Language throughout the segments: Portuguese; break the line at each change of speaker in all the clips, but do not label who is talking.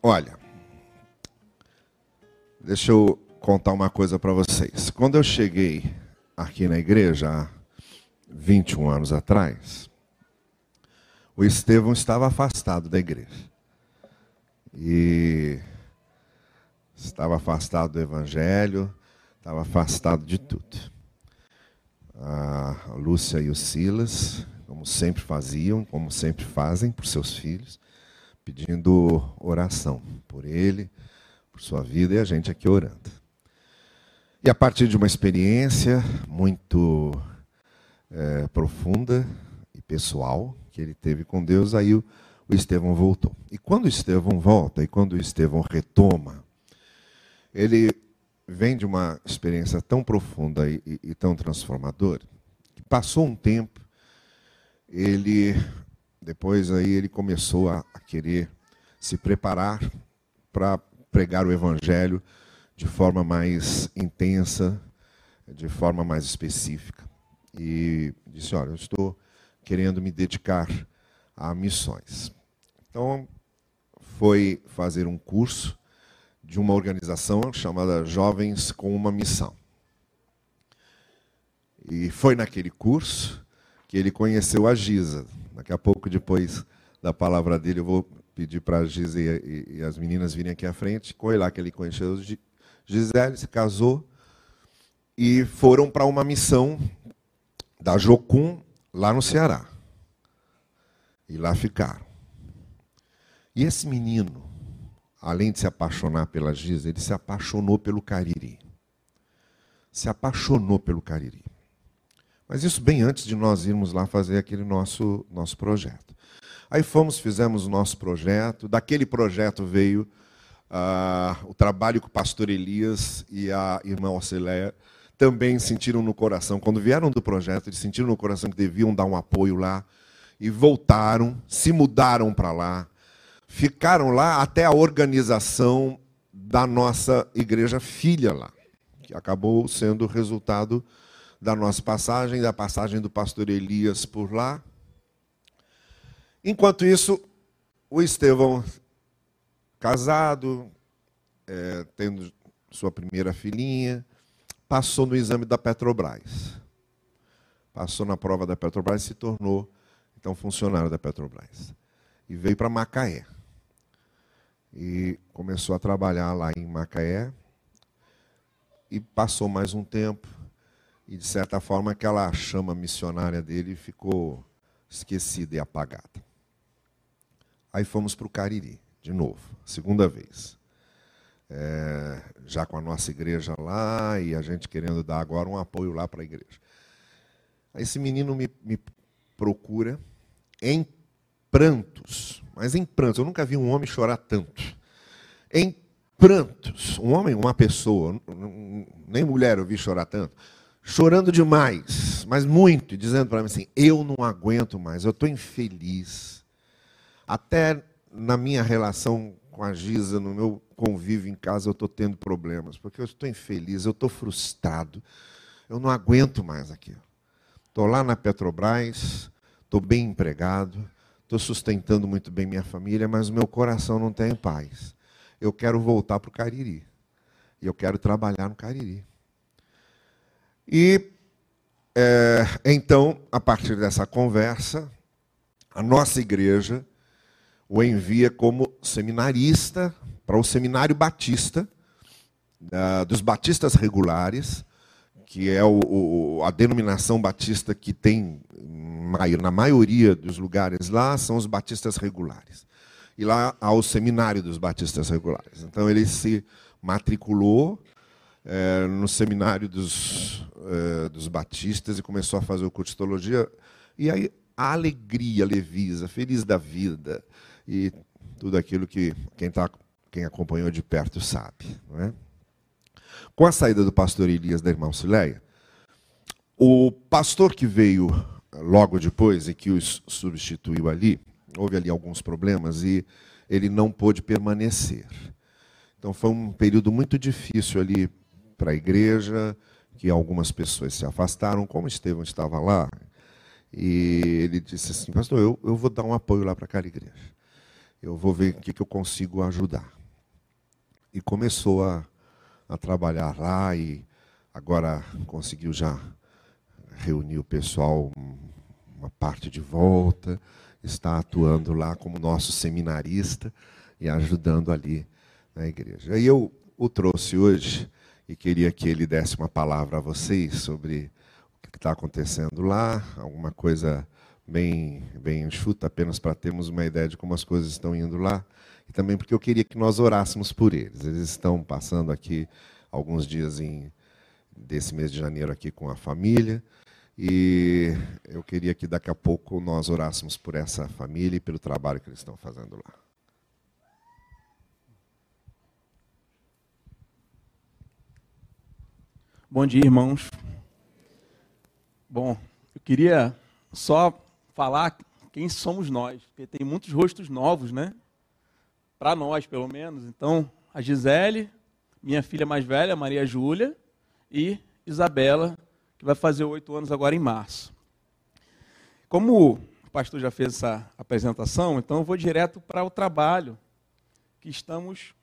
Olha, deixa eu contar uma coisa para vocês. Quando eu cheguei aqui na igreja, há 21 anos atrás, o Estevão estava afastado da igreja. E estava afastado do evangelho, estava afastado de tudo. A Lúcia e o Silas, como sempre faziam, como sempre fazem por seus filhos, pedindo oração por ele, por sua vida e a gente aqui orando. E a partir de uma experiência muito é, profunda e pessoal que ele teve com Deus, aí o, o Estevão voltou. E quando o Estevão volta, e quando o Estevão retoma, ele vem de uma experiência tão profunda e, e, e tão transformadora, que passou um tempo, ele depois aí ele começou a, a querer se preparar para pregar o evangelho de forma mais intensa, de forma mais específica. E disse: Olha, eu estou querendo me dedicar a missões. Então, foi fazer um curso de uma organização chamada Jovens com uma Missão. E foi naquele curso que ele conheceu a Giza. Daqui a pouco, depois da palavra dele, eu vou pedir para a Giza e, e, as meninas virem aqui à frente. Foi lá que ele conheceu Gisele, se casou e foram para uma missão da Jocum lá no Ceará. E lá ficaram. E esse menino, além de se apaixonar pela Giza, ele se apaixonou pelo Cariri. Se apaixonou pelo Cariri. Mas isso bem antes de nós irmos lá fazer aquele nosso, nosso projeto. Aí fomos, fizemos o nosso projeto. Daquele projeto veio uh, o trabalho que o pastor Elias e a irmã Orceléia também sentiram no coração. Quando vieram do projeto, eles sentiram no coração que deviam dar um apoio lá. E voltaram, se mudaram para lá. Ficaram lá até a organização da nossa igreja filha lá, que acabou sendo resultado da nossa passagem, da passagem do pastor Elias por lá. Enquanto isso, o Estevão, casado, é, tendo sua primeira filhinha, passou no exame da Petrobras. Passou na prova da Petrobras e se tornou, então, funcionário da Petrobras. E veio para Macaé. E começou a trabalhar lá em Macaé. E passou mais um tempo. E, de certa forma, aquela chama missionária dele ficou esquecida e apagada. Aí fomos para o Cariri, de novo, segunda vez. É, já com a nossa igreja lá e a gente querendo dar agora um apoio lá para a igreja. Aí esse menino me, me procura em prantos, mas em prantos. Eu nunca vi um homem chorar tanto. Em prantos. Um homem, uma pessoa, nem mulher eu vi chorar tanto. Chorando demais, mas muito, dizendo para mim assim: eu não aguento mais, eu estou infeliz até na minha relação com a Giza, no meu convívio em casa, eu estou tendo problemas, porque eu estou infeliz, eu estou frustrado, eu não aguento mais aquilo. Estou lá na Petrobras, estou bem empregado, estou sustentando muito bem minha família, mas o meu coração não tem paz. Eu quero voltar para o Cariri. E eu quero trabalhar no Cariri. E é, então, a partir dessa conversa, a nossa igreja o envia como seminarista para o Seminário Batista, uh, dos Batistas Regulares, que é o, o, a denominação batista que tem, na maioria dos lugares lá, são os batistas regulares. E lá há o Seminário dos Batistas Regulares. Então ele se matriculou é, no Seminário dos, é, dos Batistas e começou a fazer o curso de teologia. E aí a alegria levisa, feliz da vida, e tudo aquilo que quem, tá, quem acompanhou de perto sabe. Não é? Com a saída do pastor Elias da irmã Cileia, o pastor que veio logo depois e que os substituiu ali, houve ali alguns problemas e ele não pôde permanecer. Então foi um período muito difícil ali para a igreja, que algumas pessoas se afastaram, como Estevão estava lá, e ele disse assim, pastor, eu, eu vou dar um apoio lá para aquela igreja. eu vou ver o que, que eu consigo ajudar. E começou a, a trabalhar lá e agora conseguiu já reunir o pessoal, uma parte de volta, está atuando lá como nosso seminarista e ajudando ali na igreja. E eu o trouxe hoje e queria que ele desse uma palavra a vocês sobre o que está acontecendo lá, alguma coisa bem, bem enxuta, apenas para termos uma ideia de como as coisas estão indo lá, e também porque eu queria que nós orássemos por eles. Eles estão passando aqui alguns dias em, desse mês de janeiro aqui com a família, e eu queria que daqui a pouco nós orássemos por essa família e pelo trabalho que eles estão fazendo lá.
Bom dia, irmãos. Bom, eu queria só falar quem somos nós, porque tem muitos rostos novos, né? Para nós, pelo menos. Então, a Gisele, minha filha mais velha, Maria Júlia, e Isabela, que vai fazer oito anos agora em março. Como o pastor já fez essa apresentação, então eu vou direto para o trabalho que estamos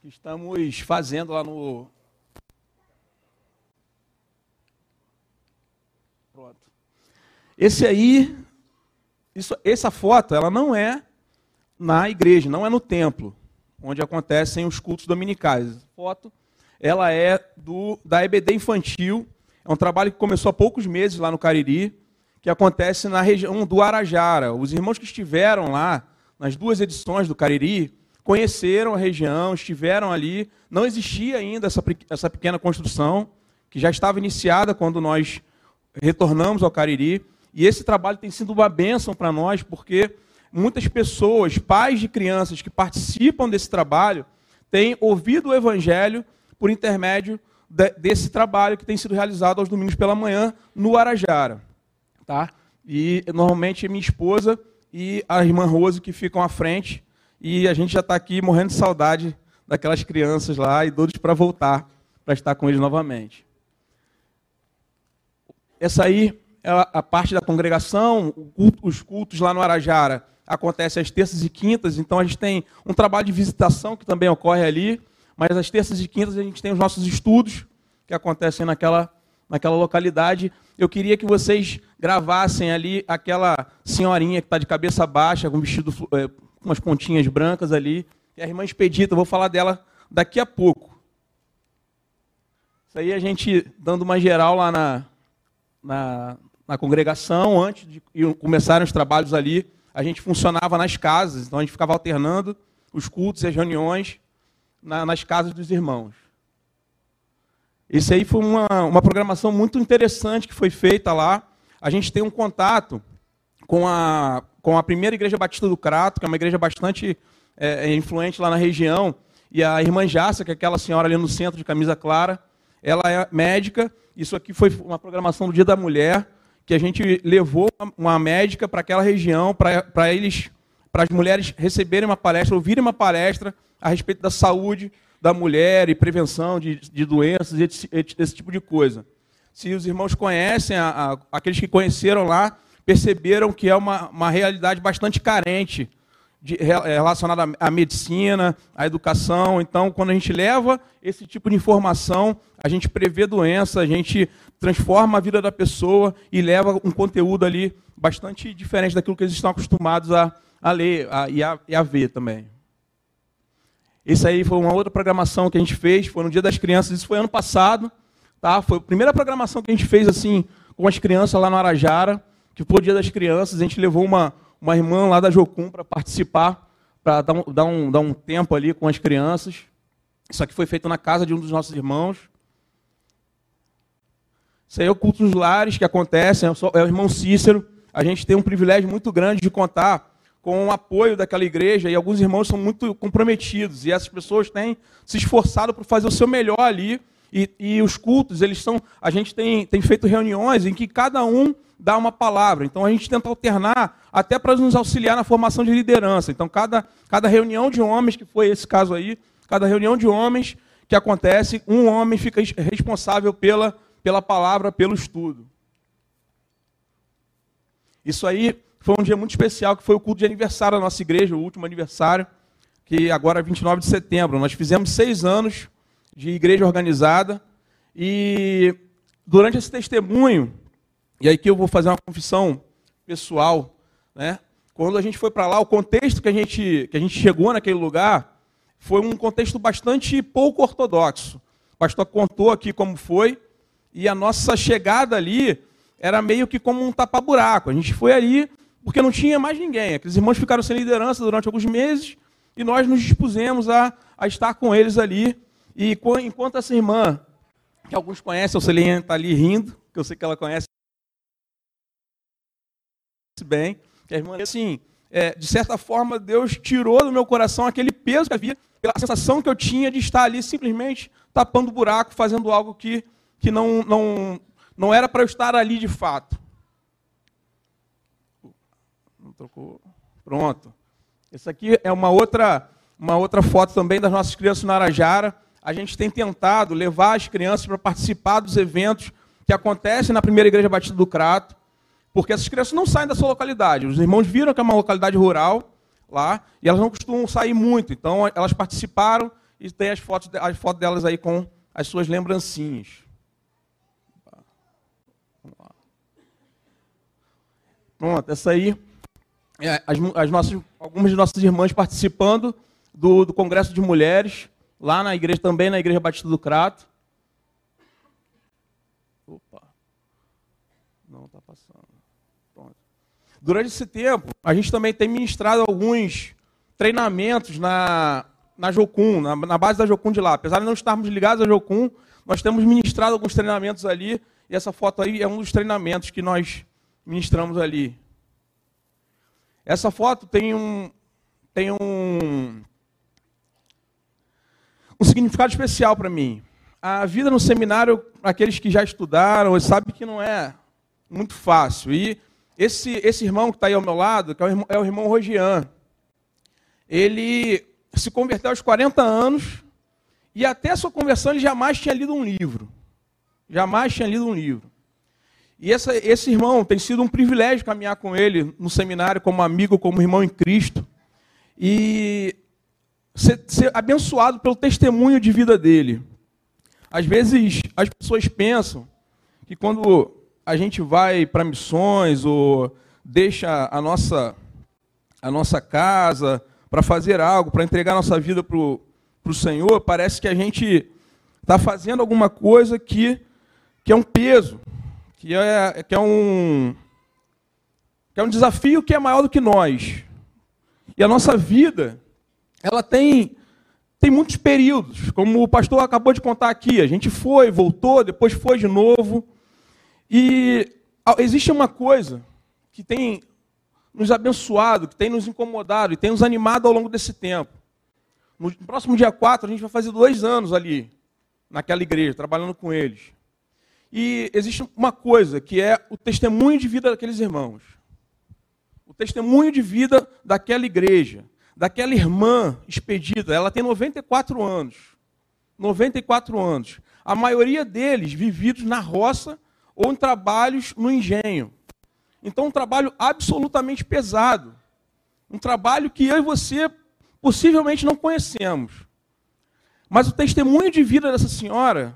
que estamos fazendo lá no Pronto. Esse aí, isso, essa foto, ela não é na igreja, não é no templo, onde acontecem os cultos dominicais. Essa foto, ela é do da EBD infantil. É um trabalho que começou há poucos meses lá no Cariri, que acontece na região do Arajara. Os irmãos que estiveram lá nas duas edições do Cariri conheceram a região, estiveram ali. Não existia ainda essa, essa pequena construção, que já estava iniciada quando nós retornamos ao Cariri. E esse trabalho tem sido uma bênção para nós, porque muitas pessoas, pais de crianças que participam desse trabalho, têm ouvido o Evangelho por intermédio de, desse trabalho que tem sido realizado aos domingos pela manhã no Arajara. Tá? E normalmente minha esposa e a irmã Rose que ficam à frente, e a gente já está aqui morrendo de saudade daquelas crianças lá e todos para voltar para estar com eles novamente. Essa aí é a parte da congregação, os cultos lá no Arajara acontecem às terças e quintas, então a gente tem um trabalho de visitação que também ocorre ali, mas às terças e quintas a gente tem os nossos estudos que acontecem naquela, naquela localidade. Eu queria que vocês gravassem ali aquela senhorinha que está de cabeça baixa, com vestido é, com umas pontinhas brancas ali, que é a irmã Expedita, eu vou falar dela daqui a pouco. Isso aí a gente dando uma geral lá na, na, na congregação, antes de começarem os trabalhos ali, a gente funcionava nas casas, então a gente ficava alternando os cultos e as reuniões na, nas casas dos irmãos. Isso aí foi uma, uma programação muito interessante que foi feita lá. A gente tem um contato com a, com a primeira igreja batista do Crato, que é uma igreja bastante é, é influente lá na região, e a irmã Jassa, que é aquela senhora ali no centro de camisa clara, ela é médica. Isso aqui foi uma programação do Dia da Mulher, que a gente levou uma médica para aquela região, para eles, para as mulheres receberem uma palestra, ouvirem uma palestra a respeito da saúde da mulher e prevenção de, de doenças e esse, esse, tipo de coisa. Se os irmãos conhecem, a, a, aqueles que conheceram lá, perceberam que é uma, uma realidade bastante carente de, é, relacionada à medicina, à educação. Então, quando a gente leva esse tipo de informação, a gente prevê doença, a gente transforma a vida da pessoa e leva um conteúdo ali bastante diferente daquilo que eles estão acostumados a, a ler a, e, a, e a ver também. Isso aí foi uma outra programação que a gente fez, foi no Dia das Crianças, isso foi ano passado, tá? Foi a primeira programação que a gente fez assim com as crianças lá no Arajara, que foi o Dia das Crianças, a gente levou uma uma irmã lá da Jocum para participar, para dar, um, dar, um, dar um tempo ali com as crianças. Isso aqui foi feito na casa de um dos nossos irmãos. Isso aí é o culto dos lares que acontece, é o irmão Cícero. A gente tem um privilégio muito grande de contar com o apoio daquela igreja e alguns irmãos são muito comprometidos e essas pessoas têm se esforçado para fazer o seu melhor ali. E, e os cultos, eles são. A gente tem, tem feito reuniões em que cada um dá uma palavra. Então a gente tenta alternar até para nos auxiliar na formação de liderança. Então cada, cada reunião de homens, que foi esse caso aí, cada reunião de homens que acontece, um homem fica responsável pela, pela palavra, pelo estudo. Isso aí foi um dia muito especial, que foi o culto de aniversário da nossa igreja, o último aniversário, que agora é 29 de setembro. Nós fizemos seis anos de igreja organizada e durante esse testemunho, e aí que eu vou fazer uma confissão pessoal, né? Quando a gente foi para lá, o contexto que a gente que a gente chegou naquele lugar foi um contexto bastante pouco ortodoxo. O pastor contou aqui como foi e a nossa chegada ali era meio que como um tapa-buraco. A gente foi ali porque não tinha mais ninguém. Aqueles irmãos ficaram sem liderança durante alguns meses e nós nos dispusemos a, a estar com eles ali. E enquanto essa irmã, que alguns conhecem, a Celinha está ali rindo, que eu sei que ela conhece bem, que a irmã, assim, é, de certa forma, Deus tirou do meu coração aquele peso que havia, pela sensação que eu tinha de estar ali simplesmente tapando buraco, fazendo algo que, que não, não, não era para eu estar ali de fato. Não trocou. Pronto. Essa aqui é uma outra, uma outra foto também das nossas crianças no Arajara. A gente tem tentado levar as crianças para participar dos eventos que acontecem na primeira igreja Batista do Crato, porque essas crianças não saem da sua localidade. Os irmãos viram que é uma localidade rural lá e elas não costumam sair muito. Então elas participaram e tem as fotos, as fotos delas aí com as suas lembrancinhas. Pronto, essa aí é, as, as nossas, algumas de nossas irmãs participando do, do Congresso de Mulheres, lá na igreja também, na Igreja Batista do Crato. Opa. Não está passando. Pronto. Durante esse tempo, a gente também tem ministrado alguns treinamentos na, na Jocum, na, na base da Jocum de lá. Apesar de não estarmos ligados à Jocum, nós temos ministrado alguns treinamentos ali, e essa foto aí é um dos treinamentos que nós ministramos ali. Essa foto tem um, tem um, um significado especial para mim. A vida no seminário, aqueles que já estudaram, sabem que não é muito fácil. E esse, esse irmão que está aí ao meu lado, que é o irmão, é o irmão Rogian, ele se converteu aos 40 anos e até a sua conversão ele jamais tinha lido um livro. Jamais tinha lido um livro. E essa, esse irmão tem sido um privilégio caminhar com ele no seminário como amigo, como irmão em Cristo. E ser, ser abençoado pelo testemunho de vida dele. Às vezes as pessoas pensam que quando a gente vai para missões ou deixa a nossa, a nossa casa para fazer algo, para entregar nossa vida para o Senhor, parece que a gente está fazendo alguma coisa que, que é um peso, que é, que é, um, que é um desafio que é maior do que nós. E a nossa vida, ela tem, tem muitos períodos, como o pastor acabou de contar aqui. A gente foi, voltou, depois foi de novo. E existe uma coisa que tem nos abençoado, que tem nos incomodado e tem nos animado ao longo desse tempo. No próximo dia 4, a gente vai fazer dois anos ali, naquela igreja, trabalhando com eles. E existe uma coisa que é o testemunho de vida daqueles irmãos. O testemunho de vida daquela igreja, daquela irmã expedida. Ela tem 94 anos. 94 anos. A maioria deles vividos na roça ou em trabalhos no engenho. Então, um trabalho absolutamente pesado. Um trabalho que eu e você possivelmente não conhecemos. Mas o testemunho de vida dessa senhora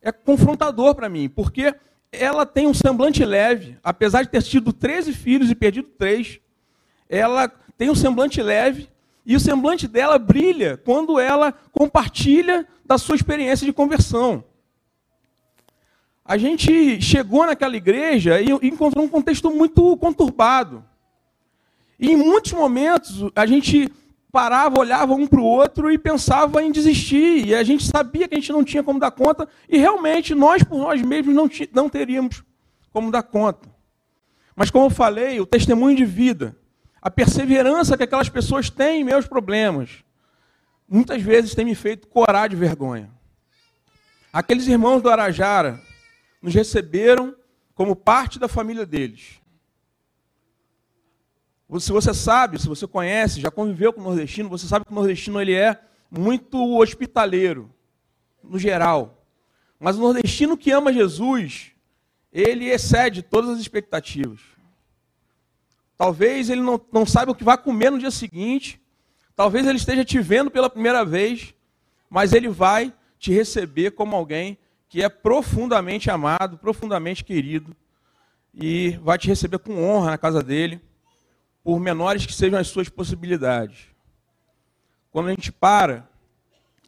é confrontador para mim, porque ela tem um semblante leve, apesar de ter tido 13 filhos e perdido três, ela tem um semblante leve e o semblante dela brilha quando ela compartilha da sua experiência de conversão. A gente chegou naquela igreja e encontrou um contexto muito conturbado. E em muitos momentos a gente parava, olhava um para o outro e pensava em desistir. E a gente sabia que a gente não tinha como dar conta, e realmente nós por nós mesmos não, não teríamos como dar conta. Mas, como eu falei, o testemunho de vida, a perseverança que aquelas pessoas têm em meus problemas, muitas vezes tem me feito corar de vergonha. Aqueles irmãos do Arajara nos receberam como parte da família deles. Se você sabe, se você conhece, já conviveu com o nordestino, você sabe que o nordestino ele é muito hospitaleiro, no geral. Mas o nordestino que ama Jesus, ele excede todas as expectativas. Talvez ele não, não saiba o que vai comer no dia seguinte. Talvez ele esteja te vendo pela primeira vez. Mas ele vai te receber como alguém que é profundamente amado, profundamente querido. E vai te receber com honra na casa dele, por menores que sejam as suas possibilidades. Quando a gente para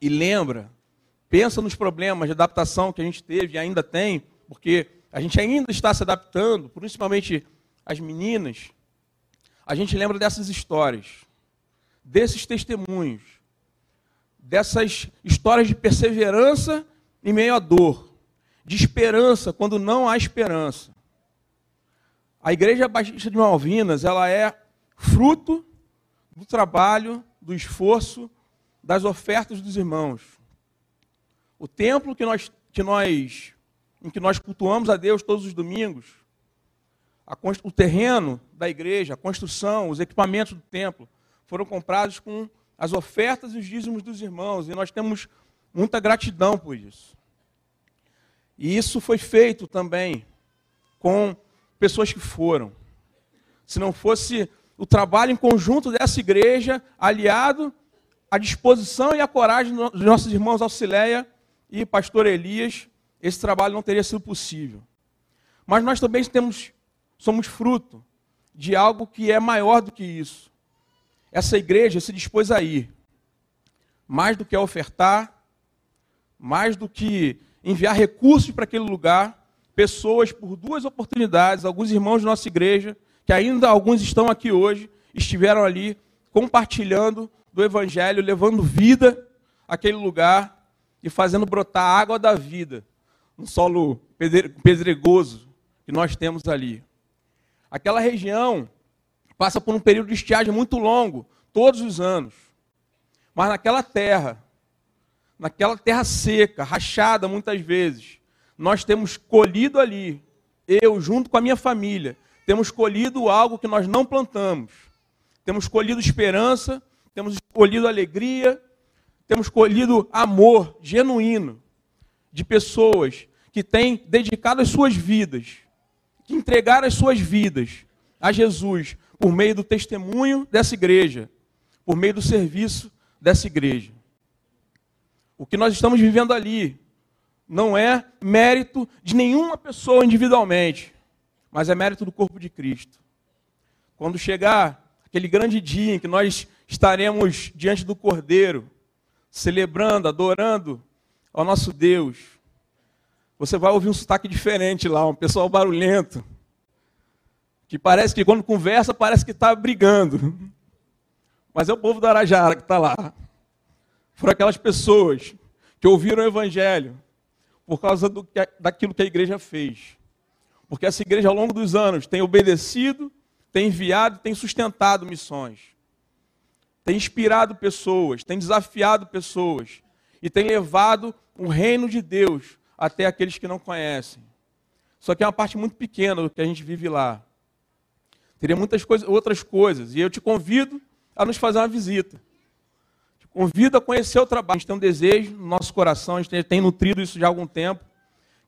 e lembra, pensa nos problemas de adaptação que a gente teve e ainda tem, porque a gente ainda está se adaptando, principalmente as meninas, a gente lembra dessas histórias, desses testemunhos, dessas histórias de perseverança em meio à dor, de esperança quando não há esperança. A Igreja Batista de Malvinas, ela é fruto do trabalho, do esforço, das ofertas dos irmãos. O templo que nós, que nós, em que nós cultuamos a Deus todos os domingos, a, o terreno da igreja, a construção, os equipamentos do templo, foram comprados com as ofertas e os dízimos dos irmãos, e nós temos muita gratidão por isso. E isso foi feito também com pessoas que foram. Se não fosse o trabalho em conjunto dessa igreja, aliado à disposição e à coragem dos nossos irmãos Auxileia e Pastor Elias, esse trabalho não teria sido possível. Mas nós também temos, somos fruto de algo que é maior do que isso essa igreja se dispôs a ir. Mais do que a ofertar, mais do que enviar recursos para aquele lugar, pessoas por duas oportunidades, alguns irmãos da nossa igreja, que ainda alguns estão aqui hoje, estiveram ali compartilhando do evangelho, levando vida àquele lugar e fazendo brotar a água da vida no solo pedregoso que nós temos ali. Aquela região passa por um período de estiagem muito longo, todos os anos. Mas naquela terra, naquela terra seca, rachada muitas vezes, nós temos colhido ali, eu junto com a minha família, temos colhido algo que nós não plantamos. Temos colhido esperança, temos colhido alegria, temos colhido amor genuíno de pessoas que têm dedicado as suas vidas, que entregaram as suas vidas a Jesus por meio do testemunho dessa igreja, por meio do serviço dessa igreja. O que nós estamos vivendo ali não é mérito de nenhuma pessoa individualmente, mas é mérito do corpo de Cristo. Quando chegar aquele grande dia em que nós estaremos diante do Cordeiro, celebrando, adorando ao nosso Deus, você vai ouvir um sotaque diferente lá, um pessoal barulhento que parece que quando conversa parece que está brigando. Mas é o povo da Arajara que está lá. Foram aquelas pessoas que ouviram o Evangelho por causa do, daquilo que a igreja fez. Porque essa igreja, ao longo dos anos, tem obedecido, tem enviado, tem sustentado missões. Tem inspirado pessoas, tem desafiado pessoas. E tem levado o reino de Deus até aqueles que não conhecem. Só que é uma parte muito pequena do que a gente vive lá. Teria muitas coisas, outras coisas. E eu te convido a nos fazer uma visita. Te convido a conhecer o trabalho. A gente tem um desejo no nosso coração, a gente tem nutrido isso já há algum tempo,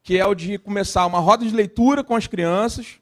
que é o de começar uma roda de leitura com as crianças,